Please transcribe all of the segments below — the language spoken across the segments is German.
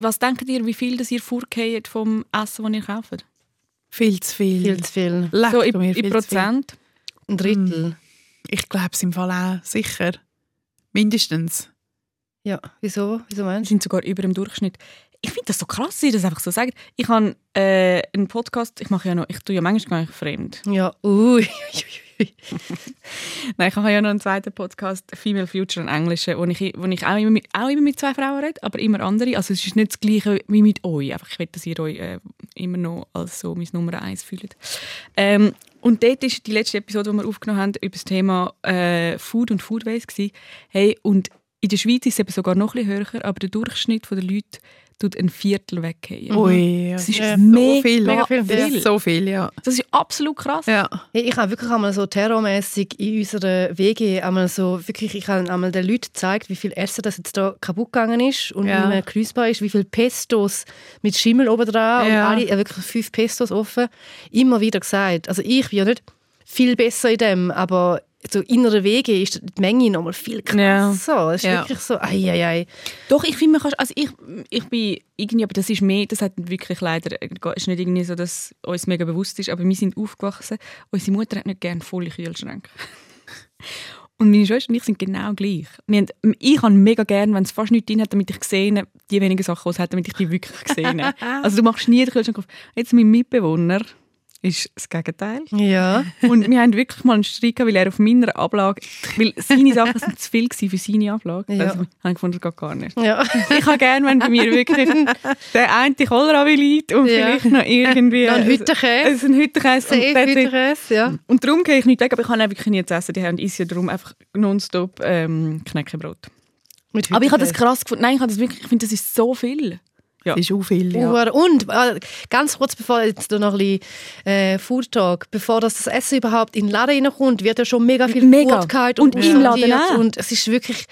Was denkt ihr, wie viel das ihr vorgeht vom Essen, das ihr kauft? Viel zu viel. Viel zu viel. Leck So in, mir, in. Prozent? Ein Drittel. Ich glaube es im Fall auch, sicher. Mindestens. Ja, wieso? Wieso Wir meinst sind sogar über dem Durchschnitt. Ich finde das so krass, dass ihr das einfach so sagt. Ich habe äh, einen Podcast, ich mache ja noch, ich tue ja manchmal gar nicht fremd. du? Ja, ui. Nein, ich habe ja noch einen zweiten Podcast, Female Future, einen englischen, wo ich, wo ich auch, immer mit, auch immer mit zwei Frauen rede, aber immer andere. Also es ist nicht das Gleiche wie mit euch. Einfach, ich will, dass ihr euch äh, immer noch als so mein Nummer eins fühlt. Ähm, und dort ist die letzte Episode, die wir aufgenommen haben, über das Thema äh, Food und Food Waste. Hey, und in der Schweiz ist es eben sogar noch ein bisschen höher, aber der Durchschnitt der Leute tut ein Viertel weggehen. Ui, Das ist ja, mega so viel. mega viel. Das ist so viel, ja. Das ist absolut krass. ja. Hey, Ich habe wirklich einmal so terrormäßig in unserer WG einmal so wirklich, ich habe einmal den Leuten gezeigt, wie viel Essen das jetzt da kaputt gegangen ist und Ja. nicht mehr genießbar ist, wie viel Pestos mit Schimmel oben dran und Ja. alle, äh, wirklich fünf Pestos offen. Immer wieder gesagt. Also ich bin ja nicht viel besser in dem, aber so innere Wege ist die Menge noch mal viel Ja. krasser. Es ist Ja. wirklich so, ei, ei, ei. Doch, ich finde, man kann, also ich, ich bin irgendwie, aber das ist mehr, das hat wirklich leider, es ist nicht irgendwie so, dass uns mega bewusst ist, aber wir sind aufgewachsen, unsere Mutter hat nicht gerne volle Kühlschränke. Und meine Schwester und ich sind genau gleich. Wir haben, ich habe mega gerne, wenn es fast nichts drin hat, damit ich gesehen die wenigen Sachen, die es hat, damit ich die wirklich gesehen Also du machst nie den Kühlschrank auf. Jetzt mein Mitbewohner ist das Gegenteil. Ja. Und wir haben wirklich mal einen Streit gehabt, weil er auf meiner Ablage, weil seine Sachen sind zu viel für seine Ablage. Ja. Also, habe ich gefunden, das geht gar nicht. ja. Ich habe gerne, wenn bei mir wirklich der eine Kohlrabi liegt und Ja. vielleicht noch irgendwie... Ein Hüttenkäse. Also ein Hüttenkäse. Hüttenkäse, ja. und darum gehe ich nicht weg, aber ich kann auch wirklich nie zu essen. Die haben isse darum einfach nonstop ähm, Knäckebrot. Aber ich habe das krass gefunden. Nein, ich habe das wirklich, ich finde, das ist so viel. Ja. Das ist auch viel, ja. Und äh, ganz kurz bevor jetzt noch ein bisschen äh, Food Talk, bevor das, das Essen überhaupt in den Laden reinkommt, wird ja schon mega viel Mega. Food gehalten Und im Laden auch. Und es ist wirklich,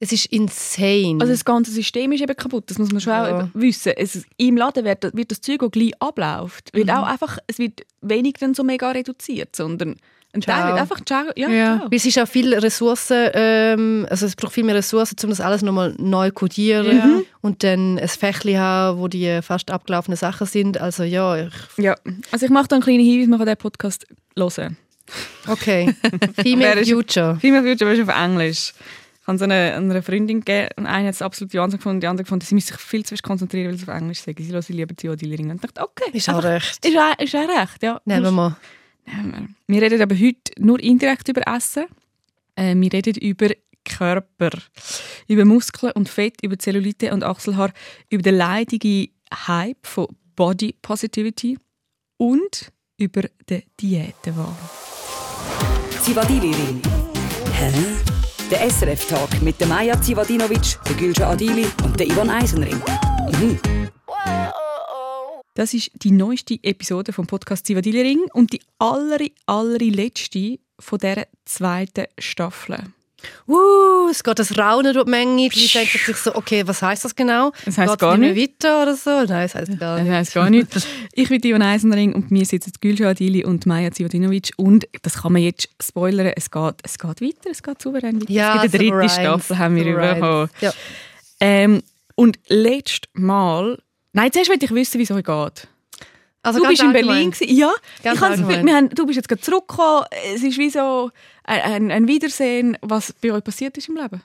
es ist insane. Also das ganze System ist eben kaputt, das muss man schon Ja. auch wissen. Es, Im Laden wird, wird das Zeug, das gleich abläuft, wird auch einfach, es wird wenig dann so mega reduziert, sondern Ciao. einfach ciao, ja, Ja. ciao. Es ist auch viel Ressourcen, ähm, also es braucht viel mehr Ressourcen, um das alles nochmal neu kodieren und dann ein Fächli haben, wo die fast abgelaufenen Sachen sind. Also ja, ich, Ja, also ich mache da einen kleinen Hinweis, man kann diesen Podcast hören. okay. Female Future. Female Future ist auf Englisch. Ich habe so eine, eine Freundin gegeben und eine hat es absolut die andere gefunden, die andere gefunden, sie müssen sich viel zu fest konzentrieren, weil sie auf Englisch sagen. Sie hören lieber die Dealerin. Und ich dachte, okay, Ist auch recht. Ist ist auch recht, ja. Nehmen wir. Nehmen wir. Wir reden aber heute nur indirekt über Essen. Äh, wir reden über Körper, über Muskeln und Fett, über Zellulite und Achselhaar, über den leidigen Hype von Body Positivity und über den Diätenwahn. Zivadili-Ring. Hä? Der SRF-Talk mit der Maja Zivadinovic, der Gülşah Adili und der Ivan Eisenring. Mhm. Das ist die neueste Episode vom Podcast Zivadili Ring und die aller, allerletzte von dieser zweiten Staffel. Uh, es geht das Raunen durch die Menge. Die denken sich so, okay, was heißt das genau? Das heisst Geht's gar nicht mehr weiter oder so? Nein, es heisst gar nicht. heisst gar nicht. Ich bin Ivan Eisenring und mir sitzen Gülşah Adili und Maja Zivadinovic und das kann man jetzt spoilern, es geht, es geht weiter, es geht souverän weiter. Ja, es gibt eine dritte Staffel, haben wir bekommen. Ja. Ähm, und letztes Mal, nein, zuerst will ich wissen, wie es euch geht. Also du bist in. Berlin gewesen. Ja, Ganz ich allgemein. wir haben, du bist jetzt gerade zurückgekommen. Es ist wie so ein, ein, ein Wiedersehen, was bei euch passiert ist im Leben.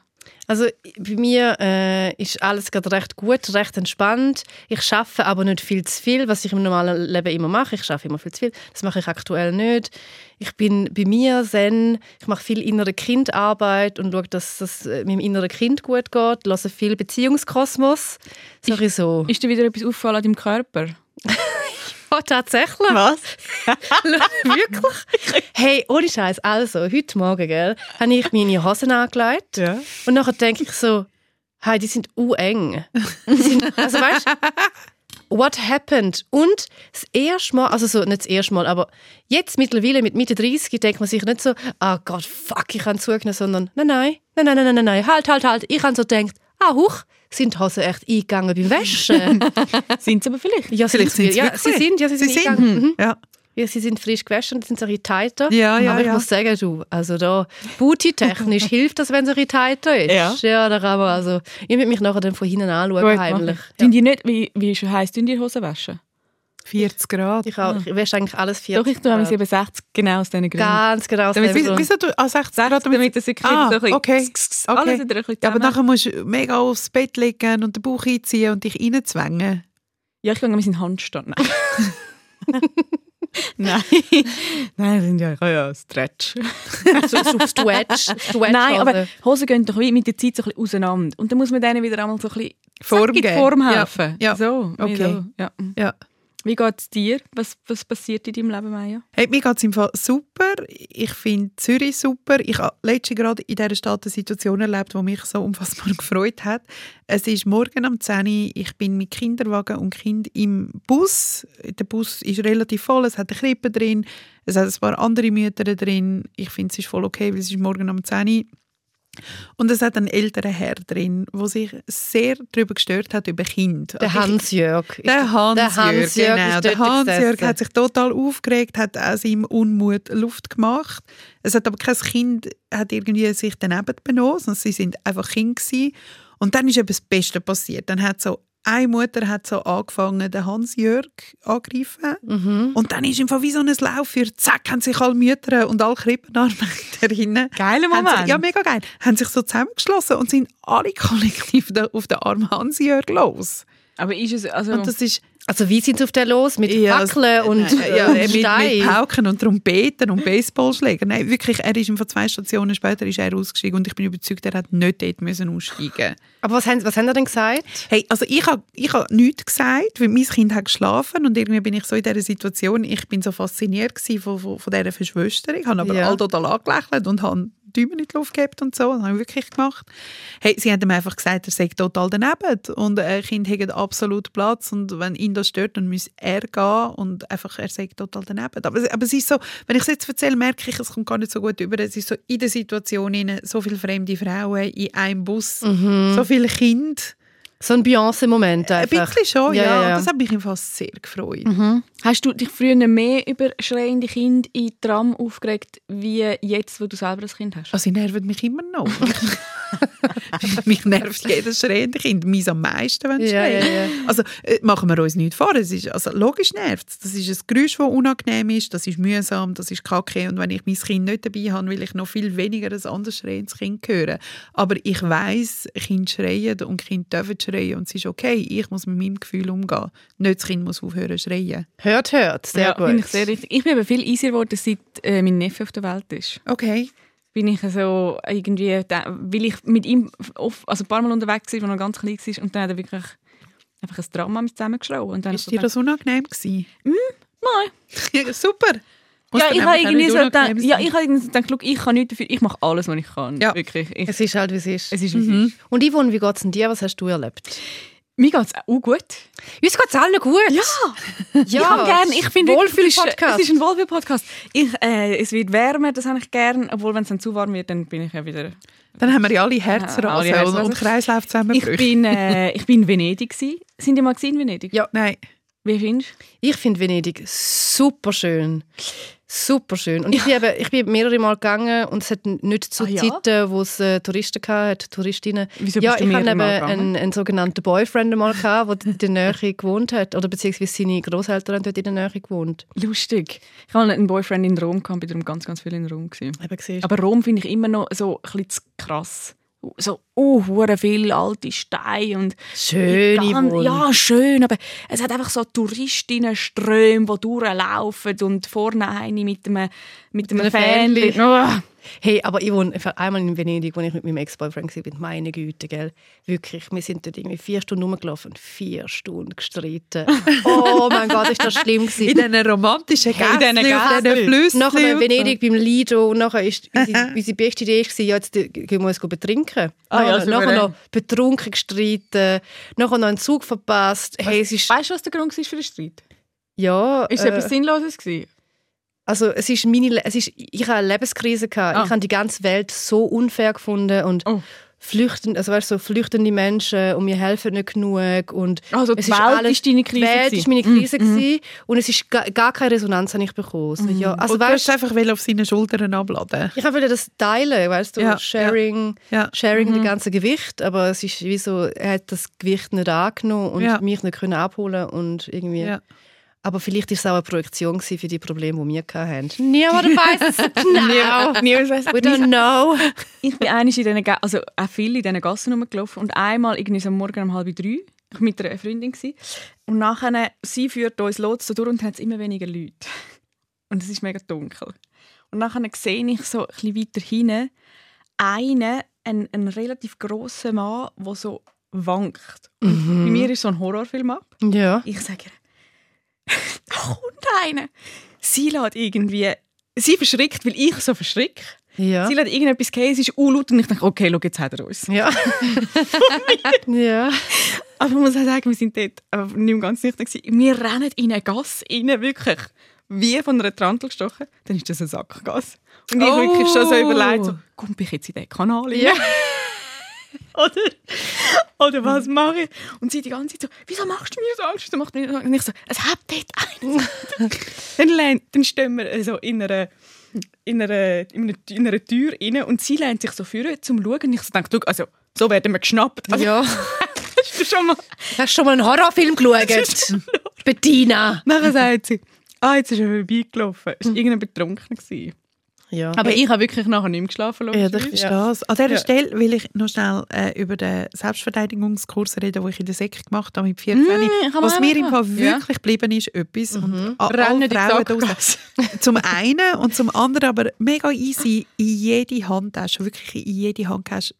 Also bei mir äh, ist alles gerade recht gut, recht entspannt. Ich schaffe aber nicht viel zu viel, was ich im normalen Leben immer mache. Ich schaffe immer viel zu viel. Das mache ich aktuell nicht. Ich bin bei mir zen. Ich mache viel innere Kindarbeit und schaue, dass es äh, meinem inneren Kind gut geht. Lasse viel Beziehungskosmos. Ich so. Ist dir wieder etwas auffallen an deinem Körper? Oh, tatsächlich? Was? Wirklich? Hey, ohne Scheiß. Also, heute Morgen, gell, habe ich meine Hosen angelegt. Ja. Und nachher denke ich so, hey, die sind u eng. Die sind, also weißt what happened? Und das erste Mal, also so, nicht das erste Mal, aber jetzt mittlerweile mit Mitte 30 denkt man sich nicht so, ah Gott, fuck, ich habe zugenommen, sondern nein, nein, nein, nein, nein, nein, nein, halt, halt, halt. Ich habe so gedacht, ah, huch, sind die Hosen echt eingegangen beim Waschen? Sind sie aber vielleicht? ja, Vielleicht sind sie ja, sie sind, ja, sie sind Sie sind. eingegangen. Mhm. Ja. Ja, sie sind frisch gewaschen und sind so ein bisschen tighter. Ja, ja, Aber ich ja. muss sagen, du, also da, booty-technisch hilft das, wenn es ein bisschen tighter ist. Ja. ja da kann man also, ich will mich nachher dann von hinten anschauen, Gut, heimlich. Tun die nicht, wie, wie heisst die Hosen waschen? 40 Grad. Ich, auch, ich wasche eigentlich alles 40 Doch, ich tue Grad. eben 60, genau aus diesen Gründen. Ganz genau. aus Wie- Grund. Wieso du ah, 60 Grad? 60, damit es wirklich Ah, so ein bisschen okay. alles Okay. wieder ein bisschen Ja, aber nachher musst du mega aufs Bett liegen und den Bauch einziehen und dich reinzwängen. Ja, ich gehe mit seinen Handstand. Nein. Nein. Nein, sind ja, ja Stretch. so, so Stretch, Stretch Nein, aber Hosen gehen doch mit der Zeit so ein bisschen auseinander. Und dann muss man denen wieder einmal so ein bisschen Form. Form Ja, helfen. ja. So, wie Okay. so, ja. Ja. Wie geht es dir? Was, was passiert in deinem Leben, Maya? Hey, mir geht es im Fall super. Ich finde Zürich super. Ich habe letztens gerade in dieser Stadt eine Situation erlebt, die mich so unfassbar gefreut hat. Es ist morgen um 10 Uhr. Ich bin mit Kinderwagen und Kind im Bus. Der Bus ist relativ voll. Es hat eine Krippe drin. Es hat ein paar andere Mütter drin. Ich finde, es ist voll okay, weil es ist morgen um 10 Uhr. Und es hat einen älteren Herr drin, der sich sehr darüber gestört hat, über Kinder. der Hans-Jörg. der Hans-Jörg, der Hans-Jörg genau. Der Hans-Jörg hat sich total aufgeregt, hat aus seinem Unmut Luft gemacht. Es hat aber kein Kind hat irgendwie sich daneben benommen, sondern sie sind einfach Kinder gewesen. Und dann ist eben das Beste passiert. Dann hat so eine Mutter hat so angefangen, den Hans-Jörg angreifen. Mhm. Und dann ist im Fall wie so ein Lauf für zack, haben sich alle Mütter und alle Krippenarbeiterinnen Geiler Moment. sich, ja, mega geil. Haben sich so zusammengeschlossen und sind alle kollektiv auf den armen Hans-Jörg los. Aber ist es, also... Und das ist Also wie sind sie auf den los? Mit Ja, Fackeln und Nein, ja, äh, mit, mit? Pauken und Trompeten und Baseballschlägern. Nein, wirklich, er ist von zwei Stationen später ist er ausgestiegen und ich bin überzeugt, er hat nicht dort müssen aussteigen Aber was haben, was haben sie denn gesagt? Hey, also ich habe ich hab nichts gesagt, weil mein Kind hat geschlafen und irgendwie bin ich so in dieser Situation, ich bin so fasziniert von, von, von dieser Verschwösterung, habe aber Ja. all total angelächelt und habe Däume in die Luft gehabt und so, das habe ich wirklich gemacht. Hey, sie haben ihm einfach gesagt, er sei total daneben und ein Kind hat absolut Platz und wenn ihn das stört, dann muss er gehen und einfach, er sei total daneben. Aber, aber es ist so, wenn ich es jetzt erzähle, merke ich, es kommt gar nicht so gut über, es ist so in der Situation, rein, so viele fremde Frauen in einem Bus, so viele Kinder, So ein Beyoncé-Moment ein einfach. bisschen schon, ja. Ja, ja. Das hat mich Fall sehr gefreut. Hast du dich früher mehr über schreiende Kinder in Tram aufgeregt, wie jetzt, wo du selber ein Kind hast? Also, sie nerven mich immer noch. mich nervt jedes schreiende Kind. Mich am meisten, wenn sie Ja, schreien. ja, ja. Also, äh, machen wir uns nicht vor. Es ist, also, logisch nervt es. Das ist ein Geräusch, das unangenehm ist. Das ist mühsam. Das ist kacke. Und wenn ich mein Kind nicht dabei habe, will ich noch viel weniger ein anderes schreiendes Kind hören. Aber ich weiss, Kinder schreien und Kinder dürfen schreien. Und es ist okay. Ich muss mit meinem Gefühl umgehen. Nicht das Kind muss aufhören zu schreien. Hört, hört. Sehr ja, gut. Finde ich sehr richtig. Ich bin eben viel easier geworden, seit äh, mein Neffe auf der Welt ist. Okay. Bin ich so irgendwie, da, weil ich mit ihm oft, also ein paar Mal unterwegs war, als er noch ganz klein war und dann hat er wirklich einfach ein Drama mit. Und dann Ist dir das unangenehm gewesen? Nein. Ja, super. Ja, ich habe irgendwie so gedacht, ja, ich habe irgendwie so gedacht, ich kann nichts dafür, ich mache alles, was ich kann. Ja. Wirklich. Ich, es ist halt, wie es ist. es ist, wie es ist. Und Yvonne, wie geht es denn dir? Was hast du erlebt? Mir geht es auch gut. Uns geht es allen gut. Ja, ja ich habe gerne, ich finde Wohlfühl-Podcast. Es ist ein Wohlfühl-Podcast. Äh, es wird wärmer, das habe ich gerne. Obwohl, wenn es dann zu warm wird, dann bin ich ja wieder... Dann haben wir ja alle Herzrasen alle Herzrasen. und Kreislauf Ich bin, äh, ich bin in Venedig. Gewesen. Sind die mal in Venedig? Ja. Nein. Wie findest du? Ich finde Venedig super schön. Super schön. Und ich, bin eben, ich bin mehrere Mal gegangen und es hat nicht zu Ah, ja? Zeiten, wo es äh, Touristen hatte, Touristinnen. Wieso ja, ich hatte eben einen, einen sogenannten Boyfriend mal gehabt, der in der Nähe gewohnt hat. Oder beziehungsweise seine Großeltern haben dort in der Nähe gewohnt. Lustig. Ich hatte einen Boyfriend in Rom, gehabt, bin darum ganz, ganz viel in Rom. Gewesen. Aber Rom finde ich immer noch so ein bisschen zu krass. So, oh, hure viel alte Steine und Schön, Ganz-. Ja, schön, aber es hat einfach so Touristinnenströme, die durchlaufen und vorne eine mit einem, mit einem. Fähnchen. Oh. Hey, aber ich wohne einmal in Venedig, als ich mit meinem Ex-Boyfriend war. Meine Güte, gell? Wirklich, wir sind dort irgendwie vier Stunden rumgelaufen, vier Stunden gestritten. Oh mein Gott, ist das schlimm gewesen. In diesen romantischen Hey, in diesen. Flüssen. Nachher in Venedig beim Lido und nachher ist unsere, unsere beste Idee war, ja, jetzt gehen wir uns betrinken. Ah ja, nachher, nachher noch betrunken gestritten, nachher noch einen Zug verpasst. Hey, es ist, Weißt du, was der Grund war für den Streit? ja, Ist es äh, etwas Sinnloses? Gewesen? Also es ist meine, es ist, ich hatte eine Lebenskrise gehabt. Ah. Ich habe die ganze Welt so unfair gefunden und Oh. flüchten, also weißt, so flüchtende Menschen und wir helfen nicht genug und Also die es ist Welt alles- ist deine Krise Die Welt ist meine Krise Mm, mm. gewesen und es ist gar, gar keine Resonanz habe ich bekommen. So, ja, also und du weißt, einfach will auf seine Schultern abladen. ich wollte das teilen, weißt du, Ja, Sharing, Ja. Sharing Mhm. das ganze Gewicht, aber es ist wie so, er hat das Gewicht nicht angenommen und mich nicht können abholen und irgendwie. Aber vielleicht ist es auch eine Projektion gewesen für die Probleme, die wir hatten. Niemand weiß es genau. Niemand weiss- We don't know. Ich bin einmal in diesen, also auch viel in diesen Gassen rumgelaufen und einmal irgendwie so am Morgen um halb drei ich war mit einer Freundin gsi. und nachher sie führt uns los so durch und dann hat es immer weniger Leute und es ist mega dunkel und nachher sehe ich so ein bisschen weiter hinten einen, einen, einen relativ grossen Mann, der so wankt. Und Bei mir ist so ein Horrorfilm ab. Ja. Ich sage ihr, einer. Sie lässt irgendwie, sie verschrickt, weil ich so verschricke. Ja. Sie lässt irgendetwas gehen, es ist unlaut und ich denke, okay, schau, jetzt hat er uns. Ja. ja. Aber ich muss auch sagen, wir sind dort aber nicht ganz nüchtern gewesen. Wir rennen in eine Gasse rein, wirklich. Wie von einer Trantel gestochen. Dann ist das eine Sackgasse. Und ich Oh. wirklich schon so überlegt, so, komme ich jetzt in diesen Kanal rein? Ja. Oder, oder was mache ich? Und sie die ganze Zeit so, wieso machst du mir so Angst? Wieso macht mir so Angst? Und ich so, es hat dort einen. dann, dann stehen wir so in einer, in einer, in einer, in einer Tür rein und sie lehnt sich so zum zu schauen. Und ich so denke, du, also, so werden wir geschnappt. Also, ja. hast du schon mal... Hast schon mal einen Horrorfilm geschaut? Bettina. Nachher sagt sie, ah, jetzt ist er vorbeigelaufen. Es war irgendein Betrunkener. gewesen. Ja. Aber ich habe wirklich nachher nicht mehr geschlafen. Ja, logischerweise. verstehe es. An dieser Ja. Stelle will ich noch schnell äh, über den Selbstverteidigungskurs reden, den ich in der Sek gemacht habe mit 14. Mm, was mir im. Fall wirklich geblieben ist, etwas. Und a- Rennen Frauen draussen- Zum einen und zum anderen aber mega easy, in jede Handtasche, wirklich in jede Handtasche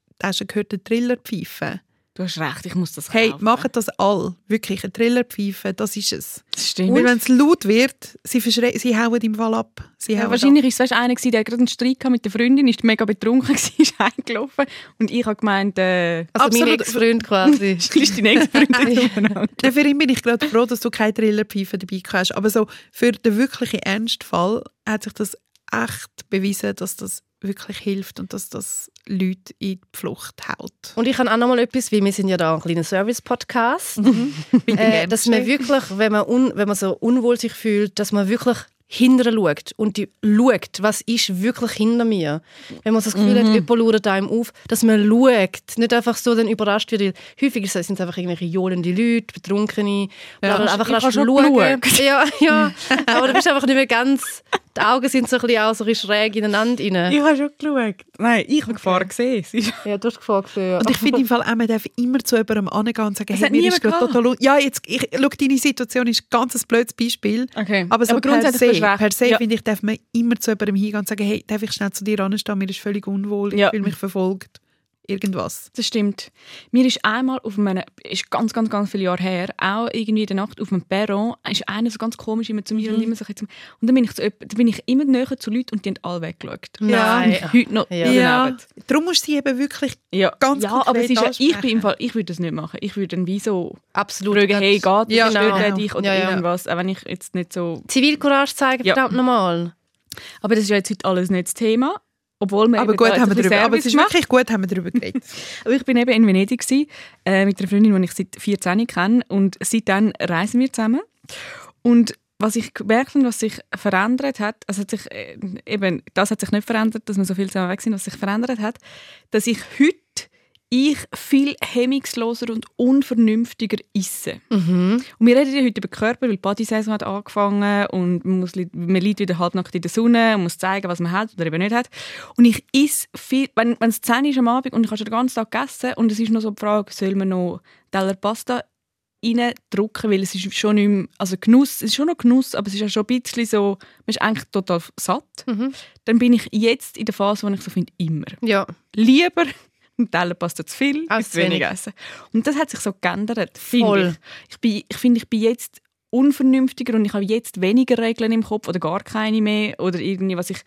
gehört eine Trillerpfeife. Du hast recht, ich muss das Hey, kaufen. machen das all. Wirklich, eine Trillerpfeife, das ist es. Das stimmt. Weil wenn es laut wird, sie, sie hauen im Fall ab. Sie Ja, wahrscheinlich ist es einer, gewesen, der gerade einen Streit hatte mit der Freundin, ist mega betrunken, war, ist eingelaufen. Und ich habe gemeint, äh, Also mein. Ex-Freund quasi. ist die nächste Freundin umeinander. ab. Ja, für ihn bin ich gerade froh, dass du keine Trillerpfeife dabei hast. Aber so für den wirklichen Ernstfall hat sich das echt bewiesen, dass das wirklich hilft und dass das Leute in die Flucht haut. Und ich habe auch noch mal etwas, weil wir sind ja da ein kleiner Service-Podcast, Bin äh, dass man wirklich, wenn man, un, wenn man so unwohl sich fühlt, dass man wirklich hinterher schaut und die schaut, was ist wirklich hinter mir. Wenn man so das Gefühl hat, jemand lauert einem auf, dass man schaut, nicht einfach so dann überrascht wird. Häufig sind es einfach irgendwelche johlende Leute, Betrunkene, Ja, ich einfach lässt schon schauen. Ja, ja, aber du bist einfach nicht mehr ganz, die Augen sind so ein bisschen, auch so ein bisschen schräg ineinander rein. Ich habe schon geschaut. Nein, ich habe Gefahr gesehen. Ja, du hast Gefahr gesehen. Ja. Und ich finde im Fall auch, man darf immer zu jemandem angehen und sagen, Es hey, mir ist gerade total... Ja, jetzt, ich, schau, deine Situation ist ganz ein blödes Beispiel. Okay. Aber so Aber per grundsätzlich se, du recht. per se Ja. finde ich, darf man immer zu jemandem hingehen und sagen, hey, darf ich schnell zu dir anstehen, mir ist völlig unwohl, ich Ja. fühle mich verfolgt. Irgendwas. Das stimmt. Mir ist einmal auf einem, ist ganz, ganz, ganz viele Jahre her, auch irgendwie in der Nacht auf dem Perron, ist einer so ganz komisch immer zu mir Mhm. und immer so und dann bin ich, zu, jemand- dann bin ich immer näher zu Leuten und die haben alle weggeschaut. Nein. Heute noch Ja. daneben. Darum musst du sie eben wirklich... Ja, Ganz ja aber es ist ja, ich ansprechen. bin im Fall, ich würde das nicht machen. Ich würde dann wie so Absolut. fragen, hey, geht das, Ja, stört genau. dich oder Ja, ja. irgendwas, auch wenn ich jetzt nicht so... Zivilcourage zeigen, Ja. verdammt nochmal. Aber das ist ja jetzt heute alles nicht das Thema. Obwohl wir Aber gut, haben wir drüber, aber es ist wirklich gut, haben wir darüber geredet. Aber ich bin eben in Venedig gsi, äh, mit einer Freundin, die ich seit 14 kenne. Und seitdem reisen wir zusammen. Und was ich gemerkt habe, was sich verändert hat, also hat sich, äh, eben, das hat sich nicht verändert, dass wir so viel zusammen weg sind, was sich verändert hat, dass ich heute ich viel hemmungsloser und unvernünftiger esse. Mhm. Und wir reden ja heute über den Körper, weil die Bodysaison hat angefangen und man, muss, man liegt wieder halbnackt in der Sonne und muss zeigen, was man hat oder eben nicht hat. Und ich esse viel, wenn, wenn es 10 ist am Abend und ich habe schon den ganzen Tag gegessen und es ist noch so die Frage, soll man noch Teller Pasta reindrücken, weil es ist schon nicht mehr, also Genuss, es ist schon noch Genuss, aber es ist ja schon ein bisschen so, man ist eigentlich total satt. Mhm. Dann bin ich jetzt in der Phase, wo ich so finde, immer Ja. lieber ein Teller Pasta zu viel Als zu wenig wenig. essen. Und das hat sich so geändert, Voll. ich. Ich, bin, ich finde, ich bin jetzt unvernünftiger und ich habe jetzt weniger Regeln im Kopf oder gar keine mehr oder irgendwie, was ich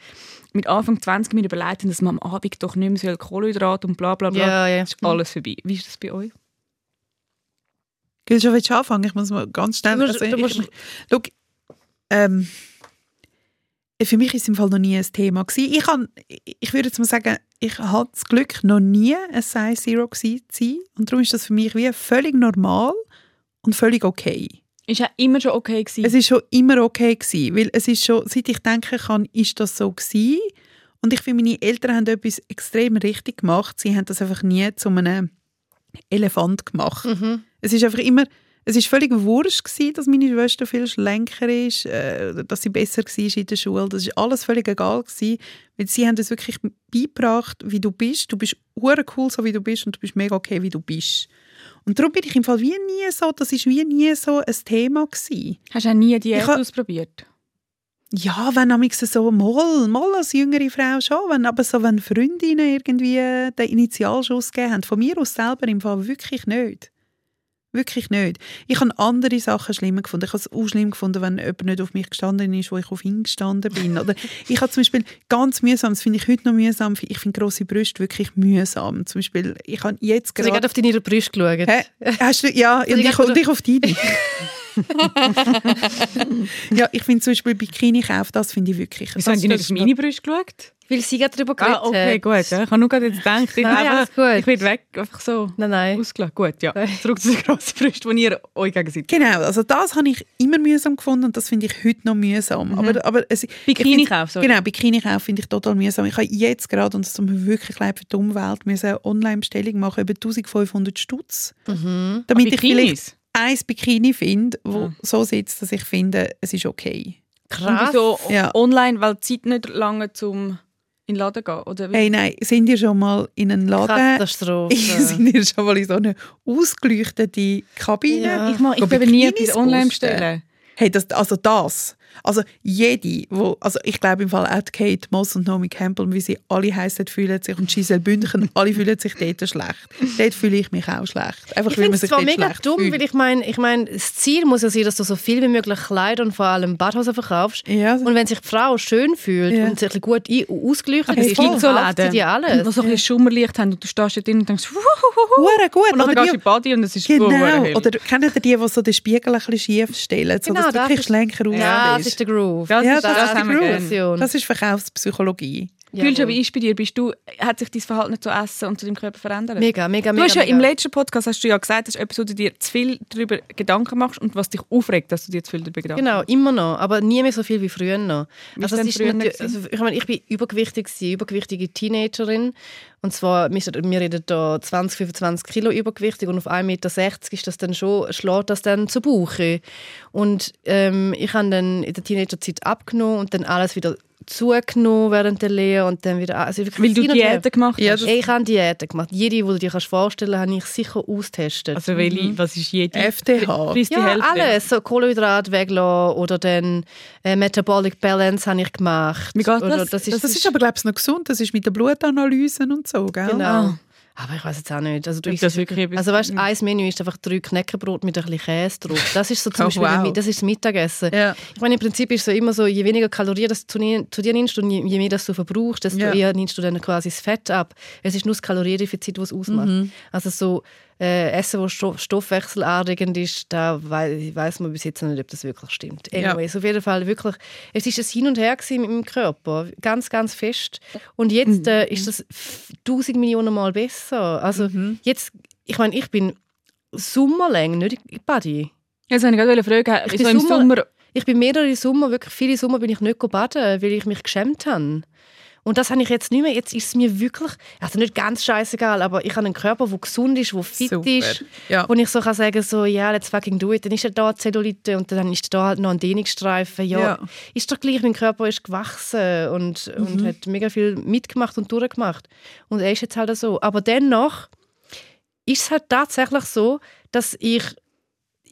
mit Anfang 20 mir überlegt habe, dass man am Abend doch nicht mehr so viel Kohlenhydrate und bla bla bla. Ja, ja. Ist alles vorbei. Wie ist das bei euch? Gehst du schon anfangen? Ich muss mal ganz schnell... Du musst- also, du musst- ich, schau, ähm, für mich ist es im Fall noch nie ein Thema gewesen. Ich, kann, ich würde jetzt mal sagen, ich hatte das Glück, noch nie ein Size Zero zu sein. Und darum ist das für mich wie völlig normal und völlig okay. Ist ja immer schon okay gewesen. Es ist schon immer okay gewesen, weil es ist schon, seit ich denken kann, ist das so gewesen. Und ich finde, meine Eltern haben etwas extrem richtig gemacht. Sie haben das einfach nie zu einem Elefant gemacht. Mhm. Es ist einfach immer, es ist völlig wurscht gewesen, dass meine Schwester viel schlanker ist, äh, dass sie besser war in der Schule. Das ist alles völlig egal gewesen, weil sie haben uns wirklich beigebracht, wie du bist. Du bist hure cool, so wie du bist, und du bist mega okay, wie du bist. Und darum bin ich im Fall wie nie so, das ist wie nie so ein Thema gewesen. Hast du auch nie Ich ha- ausprobiert? Ja, wenn amigs so mal, mal als jüngere Frau schon, wenn, aber so wenn Freundinnen irgendwie den Initialschuss gegeben haben, von mir aus selber im Fall wirklich nicht. Wirklich nicht. Ich habe andere Sachen schlimmer gefunden. Ich habe es auch schlimm gefunden, wenn jemand nicht auf mich gestanden ist, wo ich auf ihn gestanden bin. Oder ich habe zum Beispiel ganz mühsam, das finde ich heute noch mühsam, ich finde grosse Brüste wirklich mühsam. Zum Beispiel, ich habe jetzt Ich habe gerade... gerade auf deine Brüste geschaut. Hä? Hast du, ja, und ich ich, und ich auf deine. ja, ich finde zum Beispiel Bikini kaufen, das finde ich wirklich. Wieso haben die nicht auf ich- meine Brüste geschaut? Weil sie gerade darüber geredet Ah, okay, hat. gut. Ja. Ich habe nur gerade jetzt gedacht, ich, Nein, ich werde weg, einfach so Nein, nein. ausgelacht. Gut, ja. Nein. Zurück zu den grossen Brüsten, die ihr euch gegenseitig... Genau, also das habe ich immer mühsam gefunden und das finde ich heute noch mühsam. Aber, aber es, ich Bikini finde- kaufen, sorry. Genau, Bikini kaufen finde ich total mühsam. Ich habe jetzt gerade, und es tut mir wirklich leid für die Umwelt, müssen eine Online-Bestellung machen, über 1500 Stutz, Mhm. damit ich vielleicht ein Bikini finde, wo Ah. so sitzt, dass ich finde, es ist okay. Und Krass. wieso Ja. online, weil die Zeit nicht lange zum in den Laden gehen? Oder? Hey, nein, sind ihr schon mal in einen Laden? Katastrophe. sind ihr schon mal in so eine ausgeleuchtete Kabine? Ja. ich mache ich will nie etwas online bestellen. Hey, das, also das. Also jede, wo, also ich glaube im Fall auch Kate Moss und Naomi Campbell, wie sie alle heißen, fühlen sich und Giselle Bündchen, alle fühlen sich dort schlecht. Dort fühle ich mich auch schlecht. Einfach Ich finde es zwar dort mega dumm, fühlt. weil ich meine, ich mein, das Ziel muss ja sein, dass du so viel wie möglich Kleider und vor allem Badhosen verkaufst. Ja. Und wenn sich die Frau schön fühlt Ja. und sich gut ein- ausgeleuchtet ist, dann so kauft sie dir alles. wo so ein bisschen Schummerlicht haben und du stehst da drin und denkst, «Wuhuhuhu». Hure gut. und dann gehst du in die, Body und es ist genau. Oder kennt ihr die, die so den Spiegel ein bisschen schief stellen, so Genau, du wirklich ist- schlanker ja, das ist der Groove. Das Ja, ist, das das, ist Groove. Version. Das ist Verkaufspsychologie. Jawohl. wie ist bei dir? Bist du, hat sich dein Verhalten nicht zu essen und zu deinem Körper verändert? Mega, mega, Du mega. hast ja mega. im letzten Podcast hast du ja gesagt, dass du etwas, wo du dir zu viel darüber Gedanken machst und was dich aufregt, dass du dir zu viel darüber Gedanken Genau, immer noch, aber nie mehr so viel wie früher noch. Wie Also ist früher also ich meine, ich bin übergewichtig, gewesen, übergewichtige Teenagerin und zwar, wir reden da 20, 25 Kilo übergewichtig und auf 1,60 Meter ist das dann schon, schlägt das dann zu Bauche. Und ähm, ich habe dann in der Teenagerzeit abgenommen und dann alles wieder zugenommen während der Lehre und dann wieder, also Weil du. Diäten gemacht Ja, hast? Ey, Ich habe Diäten gemacht. Jede, die du dir kannst vorstellen kannst, habe ich sicher austestet. Also welche, was ist jede? FDH. Frisst Ja, alles. So Kohlenhydrat weglassen oder dann äh, Metabolic Balance habe ich gemacht. Wie geht oder, das? Das ist, Das ist aber, glaube ich, noch gesund. Das ist mit den Blutanalysen und so, gell? Genau. Ah. Aber ich weiß jetzt auch nicht. Also, du isst das wirklich also weißt, ein Menü ist einfach drei Knäckebrot mit ein bisschen Käse drauf. Das ist so zum Oh, Beispiel wow. das, ist das Mittagessen. Ja. Ich meine, im Prinzip ist es so immer so, je weniger Kalorien das du nie- zu dir nimmst und je, je mehr das du verbrauchst, desto Ja. eher nimmst du dann quasi das Fett ab. Es ist nur das Kaloriendefizit, was es ausmacht. Mhm. Also so äh, Essen, das Sto stoffwechselanregend ist, da wei weiß man bis jetzt noch nicht, ob das wirklich stimmt. Ja. Anyways, auf jeden Fall wirklich, es ist ein Hin und Her mit meinem Körper, ganz, ganz fest. Und jetzt äh, ist das tausend Millionen Mal besser. Also jetzt, ich meine, ich bin sommerlang nicht in Body. Jetzt wollte ich gerade fragen, Ich bin im Sommer- Sommer... Ich bin mehrere Sommer, wirklich viele Sommer bin ich nicht baden, weil ich mich geschämt habe. Und das habe ich jetzt nicht mehr. Jetzt ist es mir wirklich, also nicht ganz scheißegal, aber ich habe einen Körper, der gesund ist, der fit Super. ist. Ja. Wo ich so kann sagen so, ja, let's fucking do it. Dann ist ja da Zellulite und dann ist da halt noch ein Dehnungsstreifen. Ja, Ja. ist doch gleich, mein Körper ist gewachsen und, Mhm. und hat mega viel mitgemacht und durchgemacht. Und er ist jetzt halt so. Aber dennoch ist es halt tatsächlich so, dass ich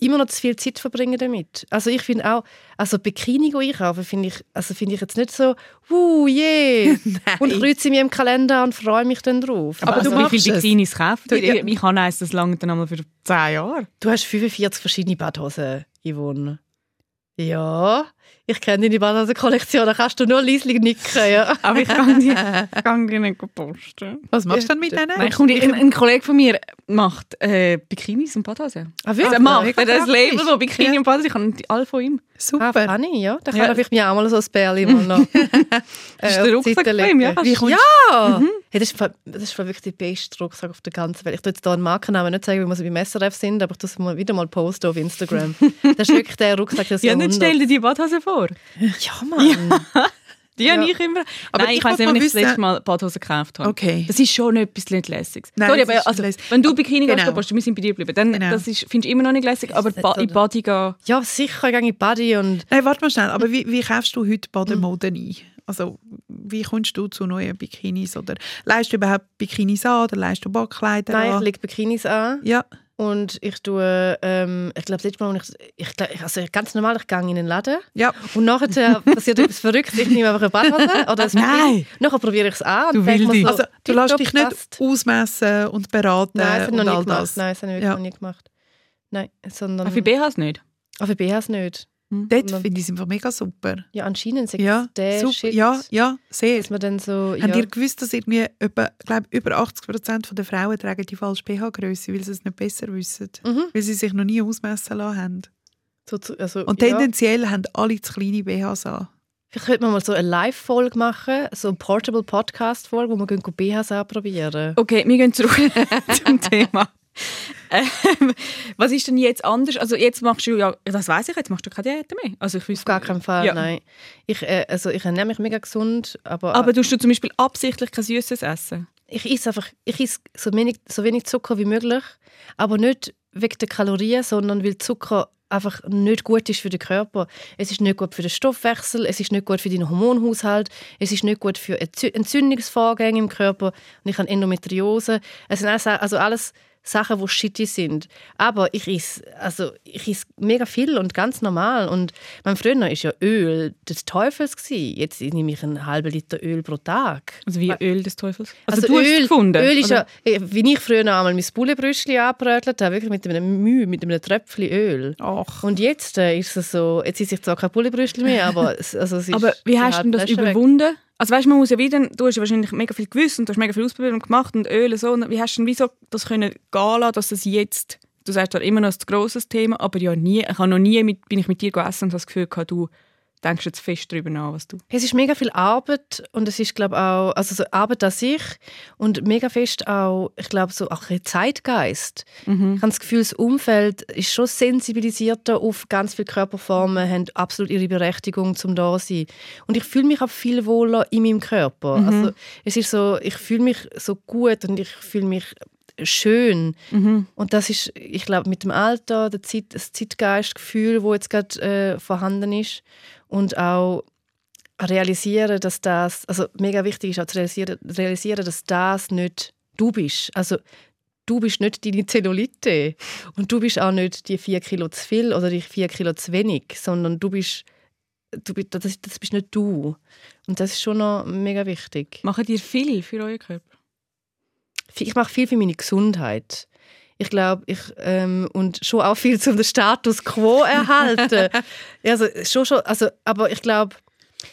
immer noch zu viel Zeit verbringe damit. Also ich finde auch, also Bikini go einkaufen finde ich, also finde ich jetzt nicht so, uh, yeah. und kreuze mir im Kalender und freue mich dann drauf. Aber Also, du wie machst viele es. Bikinis kauft Du- ihr? ja. Ich habe eins, das lange dann einmal für 10 Jahre. Du hast 45 verschiedene Badhosen, Yvonne. Ja. Ich kenne deine Badhose-Kollektion, da kannst du nur leislich nicken. Ja. Aber ich kann die, kann die nicht posten. Was machst du denn mit denen? Nein, komm, ein, ein Kollege von mir macht äh, Bikinis und Badhosen. Ah, Er macht er hat ein Label, wo Bikini und Badhosen, ich habe die alle von ihm. Ah, Super. funny, ja. Da kann Ja. ja. ich mir auch mal so ein Bärli mal noch äh, ist der Rucksack von ihm, ja? Wie Ja! Hey, das, ist, das ist wirklich der beste Rucksack auf der ganzen Welt. Ich tue jetzt hier einen Markennamen nicht sagen, wie wir sie beim SRF sind, aber ich tue es mal wieder mal posten auf Instagram. das ist wirklich der Rucksack des Ja, nicht stell dir die Badhose vor. Ja, Mann. Die habe Ja. ich immer. Aber Nein, ich ich weiß nicht, wann ich das letzte Mal Badhose gekauft habe. Okay. Das ist schon etwas nicht lässiges. Nein, Sorry, aber also, lässig. wenn du Bikini Genau. gehst, wir sind bei dir geblieben, dann Genau. das ist, findest du immer noch nicht lässig, aber ba in? Body gehen... ja, sicher, ich gehe in die Body und Nein, warte mal schnell. Aber wie, wie kaufst du heute Bademode ein? Also, wie kommst du zu neuen Bikinis? Oder leist du überhaupt Bikinis an oder leist du Badkleider nein, ich an? lege Bikinis an Ja, und ich tue, ähm, ich glaube, das letzte Mal, ich, ich, glaub, also ganz normal, ich gehe in den Laden ja. und nachher passiert etwas Verrücktes, ich nehme einfach eine Badhose oder ein Nein. Nachher probiere ich es an Du Wilde. so, Also, du lässt dich nicht passt. ausmessen und beraten Nein, das habe ich und noch nie gemacht. Nein, das habe ich wirklich Ja. noch nie gemacht. Nein, sondern... Auch für BHs nicht. Ah, für BHs nicht. Dort Und- finde ich es einfach mega super. Ja, anscheinend sagt Ja, der super. Shit, ja, ja, sehr. dass man dann so... Habt ja. ihr gewusst, dass irgendwie etwa, glaub, über 80% der Frauen tragen die falsche BH-Größe, weil sie es nicht besser wissen? Mhm. Weil sie sich noch nie ausmessen lassen haben. So, zu- also, Und ja. tendenziell haben alle zu kleine BHs an. Vielleicht könnte man mal so eine Live-Folge machen, so eine Portable Podcast-Folge, wo wir gehen BHs anprobieren. Okay, wir gehen zurück zum Thema. Ähm, was ist denn jetzt anders? Also jetzt machst du ja, das weiß ich, jetzt machst du keine Diät mehr. Also ich Auf wüsste- gar keinen Fall, Ja. nein. Ich, äh, also ich ernähre mich mega gesund, aber, Aber tust du zum Beispiel absichtlich kein Süßes essen? ich esse einfach ich esse so, wenig, so wenig Zucker wie möglich, aber nicht wegen der Kalorien, sondern weil Zucker einfach nicht gut ist für den Körper. Es ist nicht gut für den Stoffwechsel, es ist nicht gut für deinen Hormonhaushalt, es ist nicht gut für Entzü- Entzündungsvorgänge im Körper und ich habe Endometriose. Es sind also alles Sachen, die shitty sind. Aber ich esse, also ich esse mega viel und ganz normal. Und mein früher war ja Öl des Teufels. Gewesen. Jetzt nehme ich einen halben Liter Öl pro Tag. Also wie Öl des Teufels? Also, du hast Öl, es gefunden? Öl ist oder? ja, eh, wie ich früher einmal mein Bullenbrüstchen angebrötelt habe, wirklich mit einem Mühe, mit einem Tröpfchen Öl. Ach. Und jetzt äh, ist es so, jetzt ist ich zwar kein Bullenbrüstchen mehr, aber, es, also es ist Aber wie hast du denn das Flasche weg. Also weißt, man muss ja wieder, du hast ja wahrscheinlich mega viel gewusst und du hast mega viel ausprobiert und gemacht und Öl und so. Und wie hast du denn wieso das können gehen lassen, dass es jetzt, du sagst zwar immer noch ein grosses Thema, aber ja nie, ich habe noch nie mit, bin ich mit dir gegessen und das Gefühl gehabt, du denkst jetzt fest darüber nach, was du... Es ist mega viel Arbeit und es ist glaube auch also so Arbeit an sich und mega fest auch ich glaube so auch ein Zeitgeist. Ich habe das Gefühl, das Umfeld ist schon sensibilisierter auf ganz viele Körperformen, haben absolut ihre Berechtigung zum da sein. Und ich fühle mich auch viel wohler in meinem Körper. Also es ist so, ich fühle mich so gut und ich fühle mich schön. Und das ist, ich glaube, mit dem Alter, der Zeit, das Zeitgeistgefühl, wo jetzt gerade äh, vorhanden ist und auch realisieren, dass das, also mega wichtig ist auch zu realisieren, realisieren, dass das nicht du bist. Also du bist nicht deine Zellulite und du bist auch nicht die vier Kilo zu viel oder die vier Kilo zu wenig, sondern du bist, du das, das bist nicht du. Und das ist schon noch mega wichtig. Machen dir viel für euren Körper? Ich mache viel für meine Gesundheit. Ich glaube, ich ähm, und schon auch viel zum den Status quo erhalten. also schon schon, also aber ich glaube,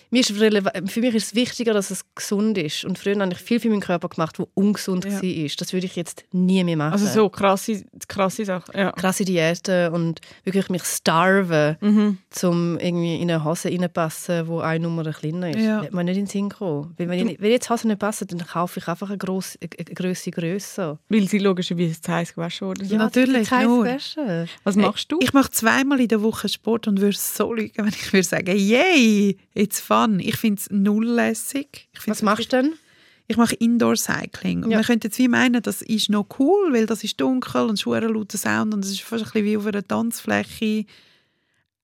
mir ist für mich ist es wichtiger, dass es gesund ist. Und früher habe ich viel für meinen Körper gemacht, wo ungesund Ja. war. Das würde ich jetzt nie mehr machen. Also so krasse, krasse Sachen, ja. krasse Diäten und wirklich mich starven, Mhm. um irgendwie in eine Hose reinpassen, wo eine Nummer kleiner ist. Ja. Wird mir nicht in den Sinn kommen. Weil wenn, ich, wenn jetzt Hosen nicht passen, dann kaufe ich einfach eine, grosse, eine Grösse grösser. Weil sie logischerweise zu heiß gewaschen worden sind. Ja, natürlich, nur. waschen. Was machst du? Ich mache zweimal in der Woche Sport und würde so lügen, wenn ich würde sagen, yay, it's fun. Ich finde es null lässig. Ich find's Was machst du denn? Ich mache Indoor-Cycling. Und Ja. man könnte jetzt wie meinen, das ist noch cool, weil das ist dunkel und schwer lauter Sound und es ist fast ein bisschen wie auf einer Tanzfläche.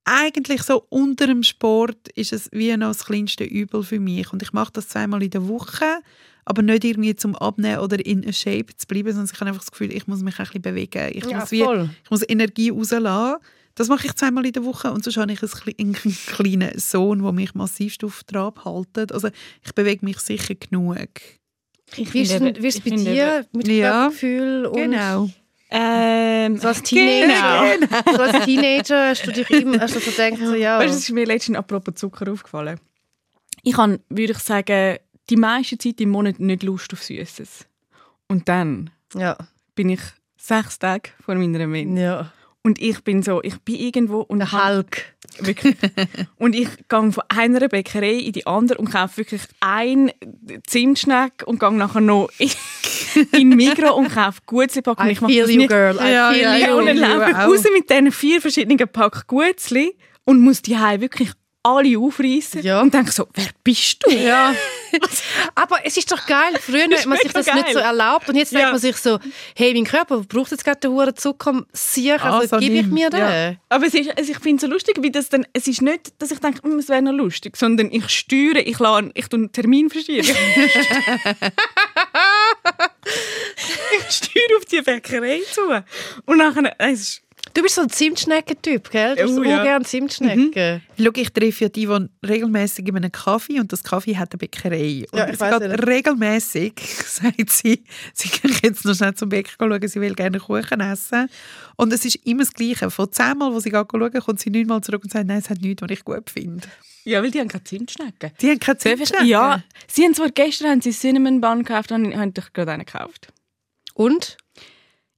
Eigentlich so unter dem Sport ist es wie noch das kleinste Übel für mich. Und ich mache das zweimal in der Woche, aber nicht irgendwie zum Abnehmen oder in a Shape zu bleiben, sondern ich habe einfach das Gefühl, ich muss mich ein bisschen bewegen. Ich, Ja, muss, wie, ich muss Energie rauslassen. Das mache ich zweimal in der Woche und sonst habe ich einen, kle- einen kleinen Sohn, der mich massivst auf Trab hält. Also ich bewege mich sicher genug. Ich Wie ist es eben- wie ist es ich bei dir mit dem Ja, Körpergefühl? Und Genau. Ähm, So als Teenager. Genau. So als Teenager hast du dich immer hast du so gedacht, so, ja. Weißt du, es ist mir letztens apropos Zucker aufgefallen. Ich habe, würde ich sagen, die meiste Zeit im Monat nicht Lust auf Süßes. Und dann ja. bin ich sechs Tage vor meiner Mensa. ja. Und ich bin so, ich bin irgendwo und hab- Hulk. Wirklich. und ich gehe von einer Bäckerei in die andere und kaufe wirklich ein Zimtschneck und gehe nachher noch in, in Migros und kaufe Gutzli-Pack. I ich feel das you, nicht. girl. I Ja, feel ja, you. Und dann ich laufe ich raus mit diesen vier verschiedenen Pack Gutzli und muss die wirklich alle aufreißen. Ja. Und denke so, wer bist du? Ja. Aber es ist doch geil. Früher hat man sich das nicht geil. so erlaubt. Und jetzt Ja. denkt man sich so, hey, mein Körper braucht jetzt gerade den hohen Zucker. Sicher, also, Also gebe ich mir den. Ja. Aber es ist, also ich finde es so lustig, wie das dann, es ist nicht, dass ich denke, «Hm, es wäre noch lustig, sondern ich steuere, ich lade, ich tue einen Termin verschieben. ich steuere auf die Bäckerei zu. Und nachher, es ist, Du bist so ein Zimtschnecken-Typ, gell? Du hast Oh, so ja. gerne Zimtschnecken. Schau, ich treffe ja die, die regelmäßig in einem Kaffee und das Kaffee hat eine Bäckerei. Und Ja, ich sie weiss geht regelmäßig, sagt sie, sie kann jetzt noch schnell zum Bäcker schauen, sie will gerne Kuchen essen. Und es ist immer das Gleiche. Von zehnmal, wo sie schauen, kommt sie neunmal zurück und sagt, nein, es hat nichts, was ich gut finde. ja, weil die haben keine Zimtschnecken. Die haben keine Zimtschnecken. Ja, sie haben zwar gestern haben sie Cinnamon Bun gekauft und haben ich gerade einen gekauft. Und?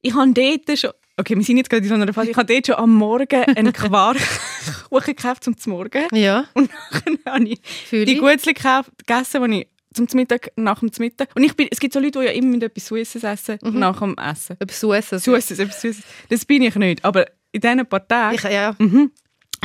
Ich habe dort schon, okay, wir sind jetzt gerade in so einer Phase, ich habe dort schon am Morgen einen Quarkkuchen gekauft zum Morgen. Ja, Und dann habe ich die. Gutzli gegessen, die ich zum Mittag, nach dem Mittag. Und ich bin, es gibt so Leute, die ja immer mit etwas Süßes essen, nach dem Essen. Etwas Süßes. Süßes, etwas Süßes. Das bin ich nicht. Aber in diesen paar Tagen Ich, ja. mhm,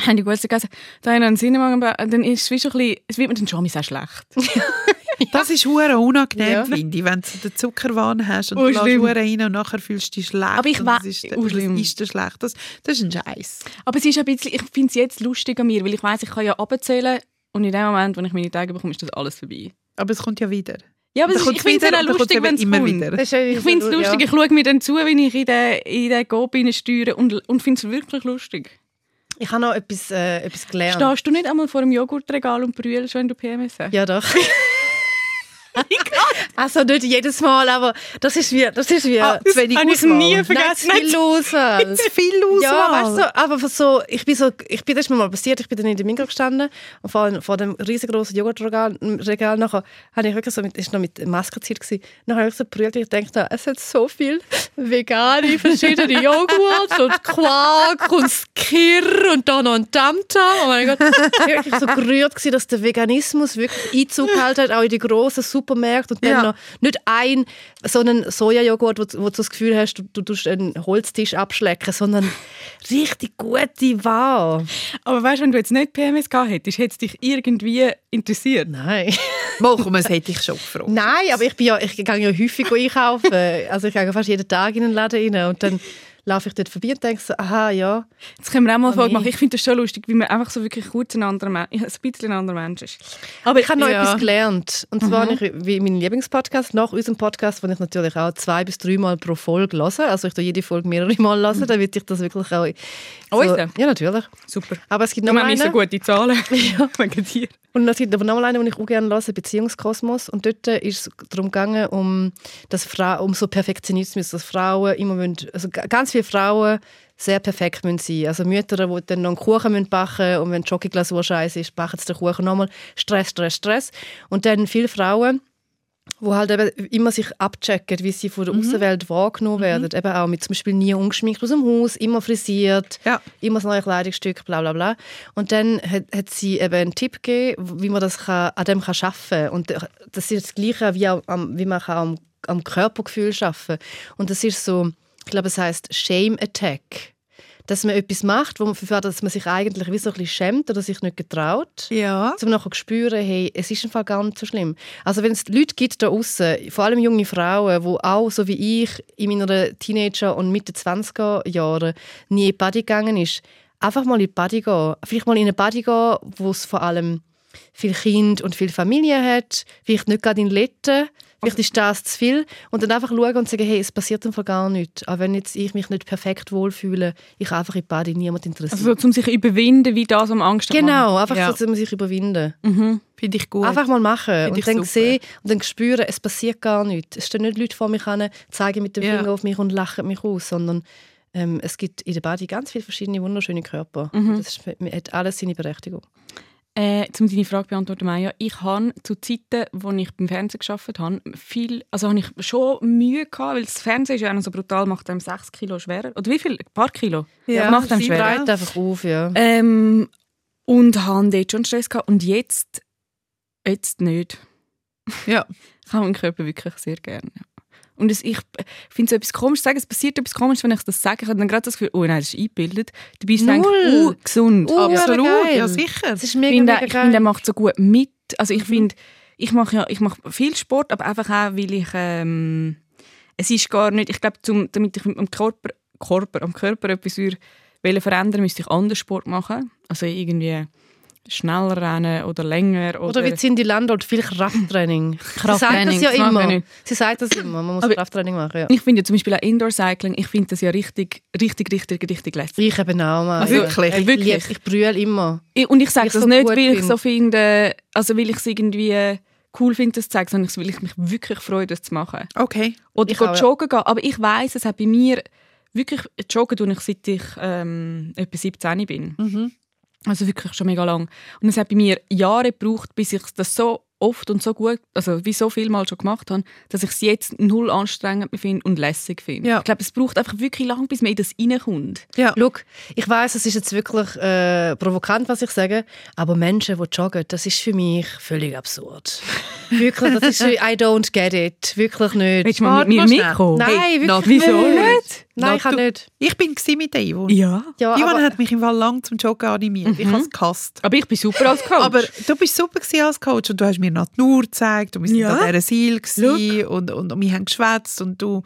habe ich Gutzli gegessen. Da habe ich einen Cinnamon und dann ist es wie so ein bisschen, es wird mir dann schon sehr schlecht. Das ist hure unangenehm, Ja. finde ich, wenn du den Zuckerwahn hast und Oh, du hure rein und nachher fühlst du dich schlecht. Aber ich und we- das ist, oh, das ist dir schlecht. Das, das ist ein Scheiß. Aber es ist ein bisschen, ich finde es jetzt lustig an mir, weil ich weiß, ich kann ja abzählen und in dem Moment, wenn ich meine Tage bekomme, ist das alles vorbei. Aber es kommt ja wieder. Ja, aber ist, ich finde es lustig, wenn es immer kommt. wieder. Das ja Ich finde es ja. lustig, ich schaue mir dann zu, wenn ich in den, in den Gob steuere und, und finde es wirklich lustig. Ich habe noch etwas, äh, etwas gelernt. Stehst du nicht einmal vor dem Joghurtregal und brüllst, wenn du PMS hast? Ja, doch. 哈 哈 also nicht jedes Mal, aber das ist wie, das ist wie Ah, zu wenig habe ich nie Nein, vergessen. zu viel Auswahl. Zu viel Auswahl. Ja, weißt du, aber so, ich bin so, ich bin das ist mir mal passiert, ich bin dann in der Migros gestanden und vor, vor dem riesengroßen Joghurtregal Regal nachher habe ich wirklich so mit, ist noch mit Maskenzeit gewesen, nachher habe ich so brüllt, ich dachte, es hat so viel vegane verschiedene Joghurt und Quark und Skir und dann noch ein Tamtam. Oh mein Gott, ich war wirklich so gerührt gewesen, dass der Veganismus wirklich Einzug gehalten hat, auch in die grossen Supermärkte und Ja. Noch nicht ein so einen Sojajoghurt, wo, wo du das Gefühl hast, du, du tust einen Holztisch abschlecken, sondern richtig gute Ware. Aber weißt du, wenn du jetzt nicht PMS gehabt hättest, hätte es dich irgendwie interessiert. Nein. Komm, das hätte ich schon gefragt. Nein, aber ich, bin ja, ich gehe ja häufig einkaufen. Also ich gehe fast jeden Tag in den Laden rein und dann laufe ich dort vorbei und denke so, aha, ja. Jetzt können wir auch mal eine Oh, Folge nee. machen. Ich finde das schon lustig, wie man einfach so wirklich kurz ein anderer Mensch, ja, ein bisschen ein anderer Mensch ist. Aber Ich habe noch ja. etwas gelernt. Und zwar habe ich, wie mein Lieblingspodcast, nach unserem Podcast, den ich natürlich auch zwei bis dreimal pro Folge höre. Also ich tue jede Folge mehrere Mal hören, damit ich das wirklich auch... So, Unseren? ja, natürlich. Super. Aber es gibt Wir noch haben nicht so gute Zahlen. Wegen dir. Und es gibt aber noch mal einen, den ich auch gerne höre, Beziehungskosmos. Und dort ist es darum gegangen, um, dass um so Perfektionismus, dass Frauen immer müssen, also ga- ganz viele Frauen sehr perfekt müssen sein. Also Mütter, die dann noch einen Kuchen müssen backen und wenn die Schokoglasur scheiße ist, backen sie den Kuchen nochmal. Stress, Stress, Stress. Und dann viele Frauen, wo halt eben immer sich abchecken, wie sie von der Außenwelt wahrgenommen werden. Eben auch mit zum Beispiel nie ungeschminkt aus dem Haus, immer frisiert, Ja. immer das neue Kleidungsstück, bla bla bla. Und dann hat, hat sie eben einen Tipp gegeben, wie man das kann, an dem kann arbeiten kann. Und das ist das Gleiche, wie, auch wie man kann am, am Körpergefühl arbeiten kann. Und das ist so, ich glaube, es heißt Shame Attack. Dass man etwas macht, wo man, für das man sich eigentlich wie so ein bisschen schämt oder sich nicht getraut Ja. um nachher zu spüren, hey, es ist im Fall gar nicht so schlimm. Also wenn es Leute gibt da außen, vor allem junge Frauen, die auch, so wie ich, in meiner Teenager- und Mitte 20er Jahren nie in die Body gegangen ist, einfach mal in die Body gehen. Vielleicht mal in eine Body gehen, wo es vor allem viel Kind und viel Familie hat, vielleicht nicht gerade in Letten, Vielleicht ist das zu viel. Und dann einfach schauen und sagen, hey, es passiert einfach gar nichts. Auch wenn jetzt ich mich nicht perfekt wohlfühle, ich einfach in die Body niemand interessiert. Also so, um sich überwinden, wie das am Angst haben. genau, einfach Ja. so, um sich überwinden. Mhm. Finde ich gut. Einfach mal machen Finde und ich dann super. sehen und dann spüren, es passiert gar nichts. Es stehen nicht Leute vor mich an, zeigen mit dem Ja. Finger auf mich und lachen mich aus, sondern ähm, es gibt in der Body ganz viele verschiedene wunderschöne Körper. Mhm. Das ist, hat alles seine Berechtigung. Äh, um deine Frage zu beantworten, Maya, ich habe zu Zeiten, wo ich beim Fernsehen gearbeitet habe, viel, also habe ich schon Mühe gehabt, weil das Fernsehen ist ja so brutal, macht einem 6 Kilo schwerer. Oder wie viel? Ein paar Kilo? Ja, macht einem schwerer. Breit einfach auf, ja. Ähm, und habe dort schon Stress gehabt. Und jetzt, jetzt nicht. Ja. Ich habe meinen Körper wirklich sehr gerne. Ja. Und es, ich finde es etwas komisch zu sagen, es passiert etwas komisch, wenn ich das sage. Ich habe dann gerade das Gefühl, oh nein, das ist eingebildet. Dabei ist es eigentlich uh, gesund. Uh, ja, Absolut, geil. ja sicher. Es ist ich mega, finde, mega ich finde, er macht so gut mit. Also ich finde, ich mache ja, ich mache viel Sport, aber einfach auch, weil ich, ähm, es ist gar nicht, ich glaube, zum, damit ich mit dem Körper, Körper, am Körper etwas würde, verändern, müsste ich anders Sport machen. Also irgendwie schneller rennen oder länger. Oder, Oder wie Cindy Landau, viel Krafttraining. Sie sagt das Krafttraining, ja ich immer. Sie sagt das immer, man muss Aber- Krafttraining machen. Ja. Ich finde ja zum Beispiel auch Indoor-Cycling, ich finde das ja richtig, richtig, richtig, richtig lässig. Ich eben auch. Mann. Ah, wirklich? Ich, Wirklich? lieb- ich brülle immer. Ich- Und ich sage ich das so nicht, weil ich bin. so finde, also weil ich es irgendwie cool finde, das zu zeigen, sondern weil ich mich wirklich freue, das zu machen. Okay. Oder Ich ich auch, ja. joggen gehen. Aber ich weiss, es hat bei mir wirklich joggen tue ich seit ich ähm, etwa 17 bin. Mhm. Also wirklich schon mega lang. Und es hat bei mir Jahre gebraucht, bis ich das so oft und so gut, also wie so viel mal schon gemacht habe, dass ich es jetzt null anstrengend finde und lässig finde. Ja. Ich glaube, es braucht einfach wirklich lang, bis man in das reinkommt. Ja. Schau, ich weiß, es ist jetzt wirklich äh, provokant, was ich sage, aber Menschen, die joggen, das ist für mich völlig absurd. wirklich, das ist I don't get it. Wirklich nicht. Willst du mal mit mir mitkommen? Nein, Hey, wirklich Nat- Wieso nicht. Nein, ich du- nicht. Ich bin mit der Yvonne. Ja. Ja, Yvonne hat mich im Fall lang zum Joggen animiert. Ich habe es gehasst. Aber ich bin super als Coach. Aber du bist super als Coach und du hast mir Natur gezeigt und wir sind Ja. an dieser Seil und, und, und wir haben geschwätzt und du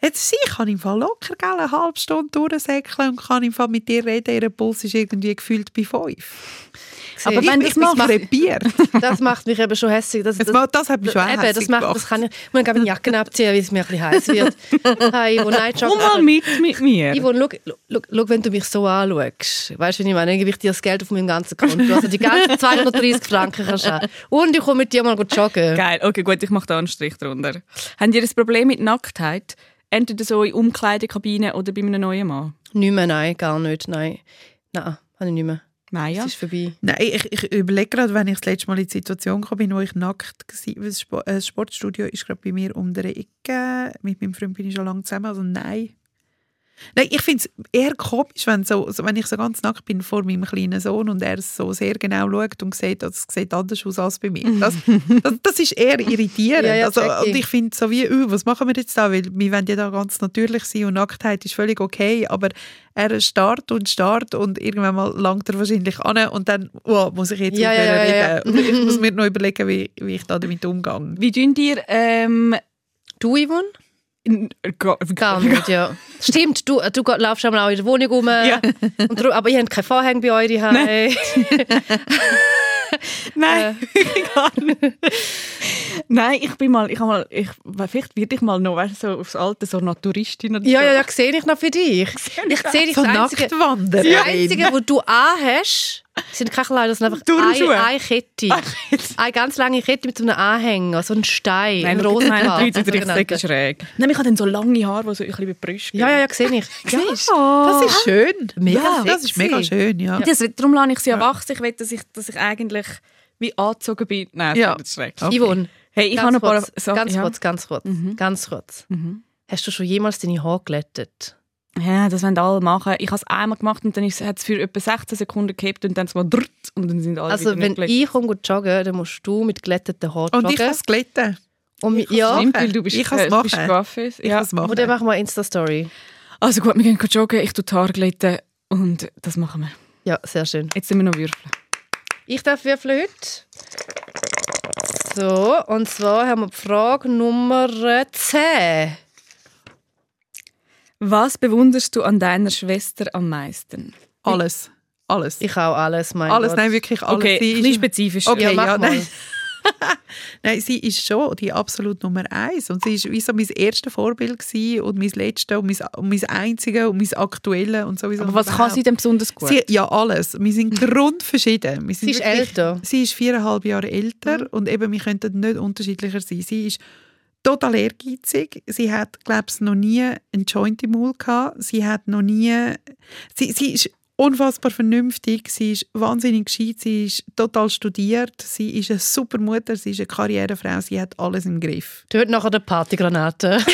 Jetzt ich kann im Fall locker gell, eine halbe Stunde durchsäckeln und kann im Fall mit dir reden. Ihr Puls ist irgendwie gefühlt bei fünf. Aber ich, wenn ich das bin macht, krepiert. das macht mich eben schon hässlich. Das, Das, das, das hat mich schon eben, das, macht, gemacht. das kann ich. Ich muss meine Jacken abziehen, weil es mir ein bisschen heiß wird. Hey, Ivo, nein, Komm mal mit mit mir. Ivo, schau, wenn du mich so anschaust, weißt du, wie ich meine? Dann gebe ich dir das Geld auf meinem ganzen Konto. Also die ganzen 230 Franken kannst du haben. Und ich komme mit dir mal gut joggen. Geil, okay, gut, ich mache da einen Strich drunter. Habt ihr ein Problem mit Nacktheit? Entweder so in Umkleidekabine oder bei einem neuen Mann? Nicht mehr, nein, gar nicht, nein. Nein, habe ich nicht mehr. Maya? Es ist vorbei. Nein, ich, ich überlege gerade, wenn ich das letzte Mal in die Situation kam, bin, wo ich nackt war. Das äh, das Sportstudio ist gerade bei mir um die Ecke. Mit meinem Freund bin ich schon lange zusammen, also nein. Nein, ich finde es eher komisch, wenn, so, wenn ich so ganz nackt bin vor meinem kleinen Sohn und er so sehr genau schaut und sieht, dass es sieht anders aus als bei mir. Das, das, das ist eher irritierend. Ja, ja, also, und ich finde so wie, «Uh, was machen wir jetzt da? Weil wir wollen ja da ganz natürlich sein und Nacktheit ist völlig okay, aber er starrt und starrt und irgendwann mal langt er wahrscheinlich an und dann oh, muss ich jetzt Ja, aufhören ja, ja, ich muss mir noch überlegen, wie, wie ich da damit umgehe. Wie tun dir ähm, Du, Yvonne? Ga- Gar nicht, ja. Stimmt, du, du geh- laufst einmal auch in der Wohnung rum. Ja. Und, aber ihr habt kein Vorhang bei euch daheim. Nein, gar nicht. Nein, ich bin mal, ich habe mal, ich, vielleicht werde ich mal noch, weißt du, so aufs Alte so Naturistin oder Ja, so. ja, ja, sehe ich noch für dich. Ich sehe dich So das Einzige, das Einzige, was du anhast, sind keine Kleider, das sind einfach Turnschuhe. eine, eine Kette. Eine ganz lange Kette mit so einem Anhänger, so ein Stein, Nein, ein Bart, Leute sind sogenannte. richtig schräg. Nein, ich habe dann so lange Haare, die so ein bisschen gehen. Ja, ja, ja, sehe ich. Du? Das ist schön. Mega ja, das ist mega schön, ja. Das, darum lasse ich sie ja wachsen. Ich will, dass ich, dass ich eigentlich wie angezogen bin. Nein, das Ja. ist schräg. Okay. Yvonne, Hey, ich ganz habe ein paar kurz, Sachen. ganz ja. kurz, ganz kurz, ganz kurz. Mhm. Hast du schon jemals deine Haare glättet? Ja, das wollen alle machen. Ich habe es einmal gemacht und dann hat es für etwa 16 Sekunden gehabt und dann mal drrrt und dann sind alle Also wenn nicht ich komme gut joggen, dann musst du mit glätteten Haaren Und ich joggen. kann es glätten. Und ich kann's ja. Stimmt, weil du bist, Ich kann's bist machen. Ich Ja. kann es machen. und dann machen wir eine Insta-Story. Also gut, wir gehen joggen, ich tue die Haare glätten und das machen wir. Ja, sehr schön. Jetzt sind wir noch würfeln. Ich darf würfeln heute. So, und zwar haben wir die Frage Nummer 10. Was bewunderst du an deiner Schwester am meisten? Alles. Alles. Ich auch alles, mein alles, Gott. nein, wirklich alles. Okay, Sie ein ist- bisschen spezifisch. Okay, Ja, mach ja, mal. nein. Nein, sie ist schon die absolut Nummer eins. Und sie ist wie so mein erstes Vorbild gewesen und mein letztes und mein, und mein einziges und mein aktuelles und sowieso. Aber was kann sie denn besonders gut? Sie, ja, alles. Wir sind grundverschieden. Wir sind Sie ist wirklich- älter. Sie ist viereinhalb Jahre älter und eben, wir könnten nicht unterschiedlicher sein. Sie ist total ehrgeizig. Sie hat, glaube ich, noch nie einen Joint im Mund gehabt. Sie hat noch nie... Sie, sie ist unfassbar vernünftig. Sie ist wahnsinnig gescheit. Sie ist total studiert. Sie ist eine super Mutter. Sie ist eine Karrierefrau. Sie hat alles im Griff. Dort nachher der Partygranate.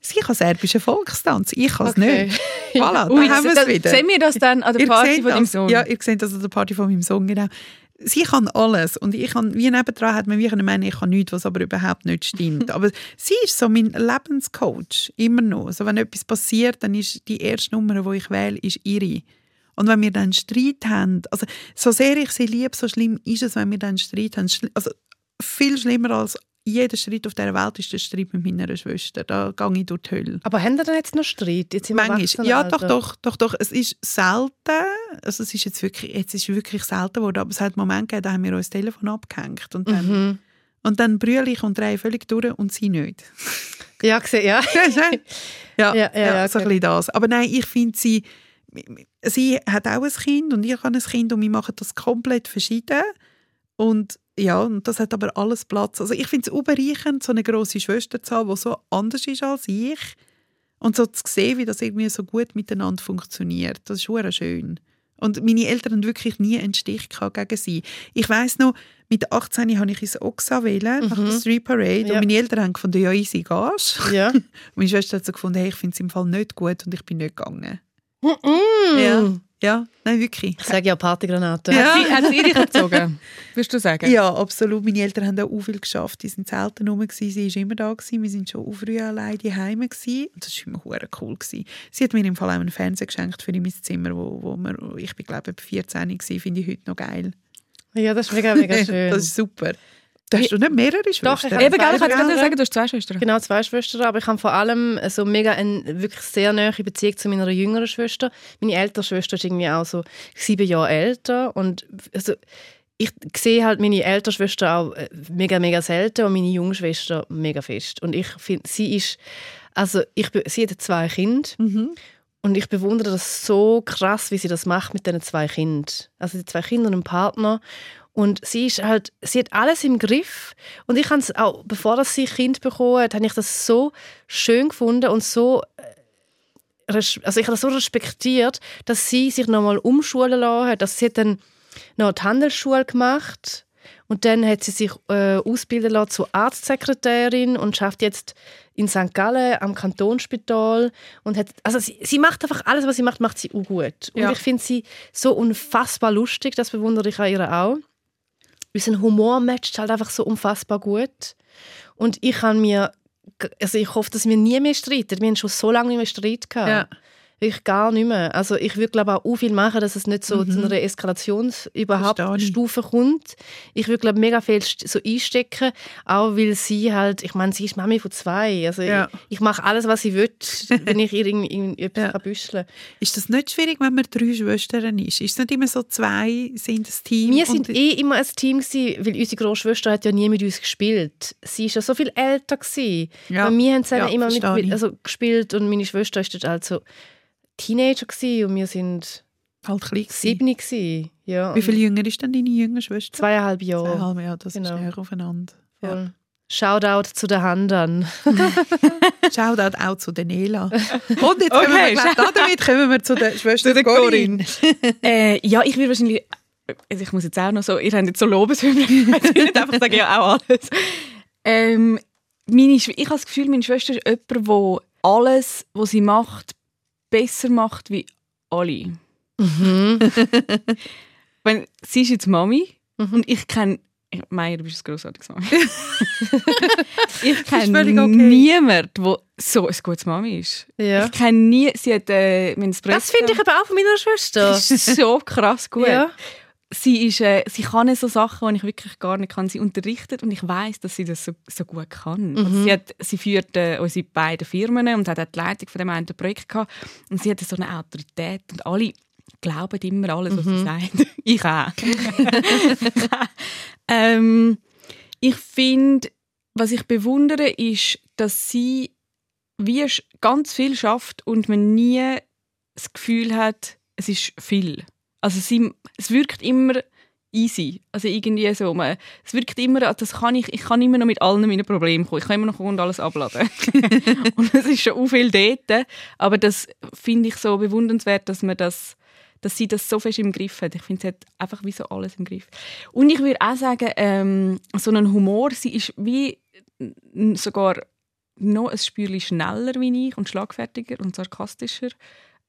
Sie kann serbischen Volkstanz. Ich kann es Okay. nicht. Voilà, Ui, da haben wir es wieder. Sehen wir das dann an der Party von deinem das- Sohn? Ja, ihr seht das an der Party von meinem Sohn, genau. Sie kann alles und ich kann, wie nebendran hat man wie können meinen, ich kann nichts, was aber überhaupt nicht stimmt. aber sie ist so mein Lebenscoach, immer noch. Also wenn etwas passiert, dann ist die erste Nummer, die ich wähle, ist ihre. Und wenn wir dann Streit haben, also so sehr ich sie liebe, so schlimm ist es, wenn wir dann Streit haben. Also viel schlimmer als jeder Streit auf dieser Welt ist der Streit mit meiner Schwester. Da gehe ich durch die Hölle. Aber haben ihr denn jetzt noch Streit? Jetzt Manchmal. Ja, doch, doch, doch, doch. Es ist selten. Also es ist jetzt wirklich, jetzt ist wirklich selten geworden. Aber es hat Momente gegeben, da haben wir uns das Telefon abgehängt. Und dann, Mhm. und dann brülle ich und drehe völlig durch und sie nicht. Ja, gesehen, ja. ja, ja, Ja, ja, so ein okay. bisschen das. Aber nein, ich finde sie, sie hat auch ein Kind und ich habe ein Kind und wir machen das komplett verschieden. Und ja, und das hat aber alles Platz. Also ich finde es überreichend, so eine grosse Schwester zu haben, die so anders ist als ich. Und so zu sehen, wie das irgendwie so gut miteinander funktioniert. Das ist schon schön. Und meine Eltern haben wirklich nie einen Stich gehabt gegen sie. Ich weiss noch, mit 18 habe ich ins Oxa wählen, nach der Street Parade. Ja. Und meine Eltern haben gefunden, ja, easy, gehst. Ja. Und meine Schwester hat so gefunden, hey, ich finde es im Fall nicht gut und ich bin nicht gegangen. Mm. Ja, ja, nein, wirklich. Ich sage ja Partygranate. Ja. Sie, hat sie dich erzogen? Würdest du sagen? Ja, absolut. Meine Eltern haben auch viel geschafft. Die sind selten rum. gewesen. Sie war immer da. Gewesen. Wir sind schon auch früh allein daheim. gewesen. Und das war immer hure cool. Gewesen. Sie hat mir im Fall auch einen Fernseher geschenkt für in mein Zimmer, wo, wo wir, ich bin, glaube ich, 14 war. Finde ich heute noch geil. Ja, das ist mega, mega schön. das ist super. Du hast du nicht mehrere Schwestern? Doch, ich habe Eben, gell, ich Zwei wollte gerade sagen, du hast zwei Schwestern. Genau, zwei Schwestern, aber ich habe vor allem so mega eine wirklich sehr nahe Beziehung zu meiner jüngeren Schwester. Meine ältere Schwester ist irgendwie auch so sieben Jahre älter und also ich sehe halt meine ältere Schwester auch äh, mega, mega selten und meine junge Schwester mega fest. Und ich finde, sie ist, also ich, sie hat zwei Kinder Mhm. und ich bewundere das so krass, wie sie das macht mit diesen zwei Kindern. Also die zwei Kinder und einem Partner. Und sie ist halt, sie hat alles im Griff. Und ich habe es auch, bevor das sie Kind bekommen hat, habe ich das so schön gefunden und so, äh, also ich habe das so respektiert, dass sie sich nochmal umschulen lassen hat. Also sie hat dann noch die Handelsschule gemacht und dann hat sie sich äh, ausbilden lassen zur Arztsekretärin und schafft jetzt in St. Gallen am Kantonsspital und hat, also sie, sie macht einfach alles, was sie macht, macht sie auch gut. Und Ja. ich finde sie so unfassbar lustig, das bewundere ich an ihr auch. Unser Humor matcht halt einfach so unfassbar gut. Und ich kann mir, also ich hoffe, dass wir nie mehr streiten. Wir haben schon so lange nicht mehr Streit gehabt. Ja. Ich gar nicht mehr. Also ich würde glaube auch viel machen, dass es nicht so zu einer Eskalations überhaupt Mhm. Verstehe ich. Stufe kommt. Ich würde glaube mega viel so einstecken, auch weil sie halt, ich meine, sie ist Mami von zwei. Also Ja. ich, ich mache alles, was sie will, wenn ich ihr irgendwie irgendwie etwas Ja. kann büscheln Ist das nicht schwierig, wenn man drei Schwestern ist? Ist es nicht immer so, zwei sind ein Team? Wir sind eh immer ein Team gewesen, weil unsere Großschwester hat ja nie mit uns gespielt. Sie ist ja so viel älter gewesen. Ja. Und wir haben Ja, immer mit, mit also gespielt und meine Schwester ist dort also Teenager gewesen und wir sind halt klein sieben gewesen. Ja, Wie viel jünger ist denn deine jüngere Schwester? Zweieinhalb Jahre. Zweieinhalb, ja, das Genau. ist näher aufeinander. Ja. Shoutout zu den Handern. Shoutout auch zu der Nela. Und jetzt kommen wir, Okay, glaub, damit kommen wir zu der Schwester der Corinne. Äh, ja, ich würde wahrscheinlich. Also ich muss jetzt auch noch so. Ihr habt jetzt so Lobeshymnen. Ich will nicht einfach sagen, ja, auch alles. Ähm, meine, ich habe das Gefühl, meine Schwester ist jemand, der alles, was sie macht, besser macht wie alle. Wenn, sie ist jetzt Mami und ich kenne. Meier, du bist ein grossartiges Mami. ich kenne okay. niemanden, der so ein gutes Mami ist. Ja. Ich kenne nie. Sie hat. Äh, mein Das finde ich aber auch von meiner Schwester. das ist so krass gut. Ja. Sie, ist, äh, sie kann so Sachen, die ich wirklich gar nicht kann. Sie unterrichtet und ich weiß, dass sie das so, so gut kann. Also sie, hat, sie führt äh, unsere beiden Firmen und hat auch die Leitung von dem einen Projekt gehabt. Und sie hat so eine Autorität und alle glauben immer alles, was sie sagen. Ich auch. ähm, ich finde, was ich bewundere, ist, dass sie wie ganz viel schafft und man nie das Gefühl hat, es ist viel. Also sie, es wirkt immer easy. Also irgendwie so. Man, es wirkt immer, das kann ich, ich kann immer noch mit allen meinen Problemen kommen. Ich kann immer noch kommen und alles abladen. und es ist schon auch viel dort. Aber das finde ich so bewundernswert, dass man das dass sie das so fest im Griff hat. Ich finde, sie hat einfach wie so alles im Griff. Und ich würde auch sagen, ähm, so ein Humor, sie ist wie sogar noch ein Spürchen schneller wie ich und schlagfertiger und sarkastischer.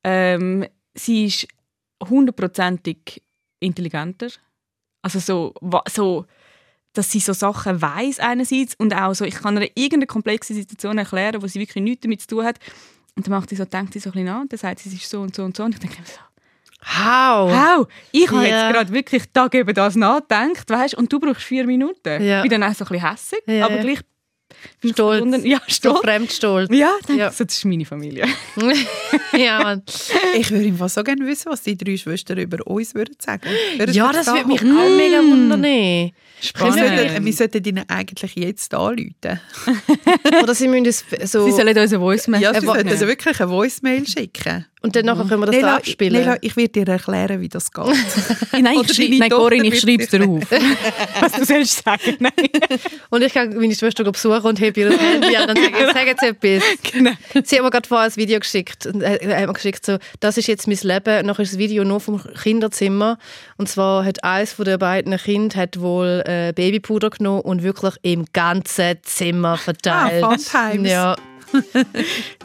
Ähm, sie ist hundertprozentig intelligenter. Also so, so, dass sie so Sachen weiß einerseits und auch so, ich kann ihr irgendeine komplexe Situation erklären, wo sie wirklich nichts damit zu tun hat. Und dann macht sie so, denkt sie so ein bisschen an und dann sagt sie, es ist so und so und so. Und ich denke so, How? wow, ich habe jetzt gerade wirklich Tag über das nachgedacht, weißt und du brauchst vier Minuten. Ich bin dann auch so ein bisschen hässig, Ja, aber gleich Stolz. verbunden- Ja, So stolz. fremdstolz. Ja, denke Ja. so, das ist meine Familie. ja, Mann. Ich würde Fall so gerne wissen, was die drei Schwestern über uns würden sagen. Würden ja das da würde mich auch mega wundern. Wir Wir sollten, sollten, wir sollten ihnen eigentlich jetzt anrufen. oder sie müssen so... Sie sollen uns eine Voice Ja, sie sollten also wirklich eine Voicemail schicken. Und dann nachher können wir das da Leila, abspielen. Leila, ich werde dir erklären, wie das geht. Nein, ich schreibe, deine nein Corinne, ich schreibe es wird dir auf. was du sollst sagen. Nein. Und ich gehe meine Schwester besuchen und habe ihr Handy an und sage, sag jetzt etwas. Genau. Sie hat mir gerade vorher ein Video geschickt. Und äh, hat mir geschickt so, das ist jetzt mein Leben. Nachher ist das Video nur vom Kinderzimmer. Und zwar hat eines von den beiden Kind hat wohl äh, Babypuder genommen und wirklich im ganzen Zimmer verteilt. Ah, Fun Times. Ja.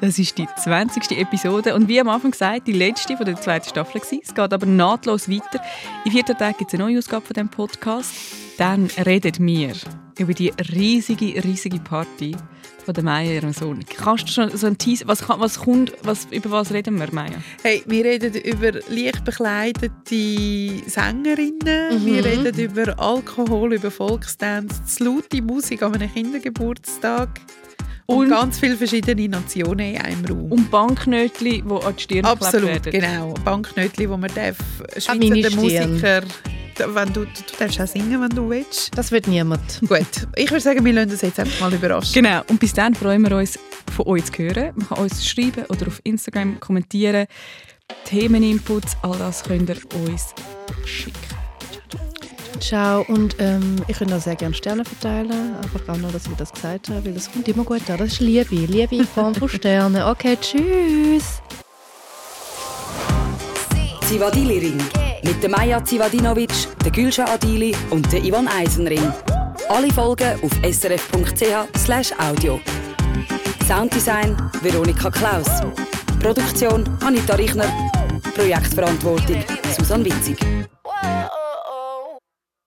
Das ist die 20. Episode und wie am Anfang gesagt, die letzte von der zweiten Staffel gewesen. Es geht aber nahtlos weiter. In 14 Tagen gibt es eine neue Ausgabe von diesem Podcast. Dann reden wir über die riesige, riesige Party von der Maya ihrem Sohn. Kannst du schon so ein Teaser, was, was kommt, was, über was reden wir, Maya? Hey, wir reden über leicht bekleidete Sängerinnen, Mhm. wir reden über Alkohol, über Volksdance, zu laute Musik an einem Kindergeburtstag und, Und- ganz viele verschiedene Nationen in einem Raum. Und Banknötchen, die an die Stirn Absolut, werden. genau. Banknötchen, wo man darf, meine Schweizer. Musiker, wenn du, du darfst auch singen, wenn du willst. Das wird niemand. Gut, ich würde sagen, wir lassen uns jetzt einfach mal überraschen. Genau, und bis dann freuen wir uns, von euch zu hören. Man kann uns schreiben oder auf Instagram kommentieren. Themeninputs, all das könnt ihr uns schicken. Ciao. Und ähm, ich würde auch sehr gerne Sterne verteilen. Einfach auch nur, dass ich das gesagt habe, weil das kommt immer gut an. Das ist Liebe. Liebe in Form von Sternen. Okay, tschüss. Zivadili Ring. Mit der Maja Zivadinovic, der Gülşah Adili und der Ivan Eisenring. Alle Folgen auf srf.ch audio. Sounddesign Veronika Klaus. Produktion Anita Richner. Projektverantwortung Susan Witzig.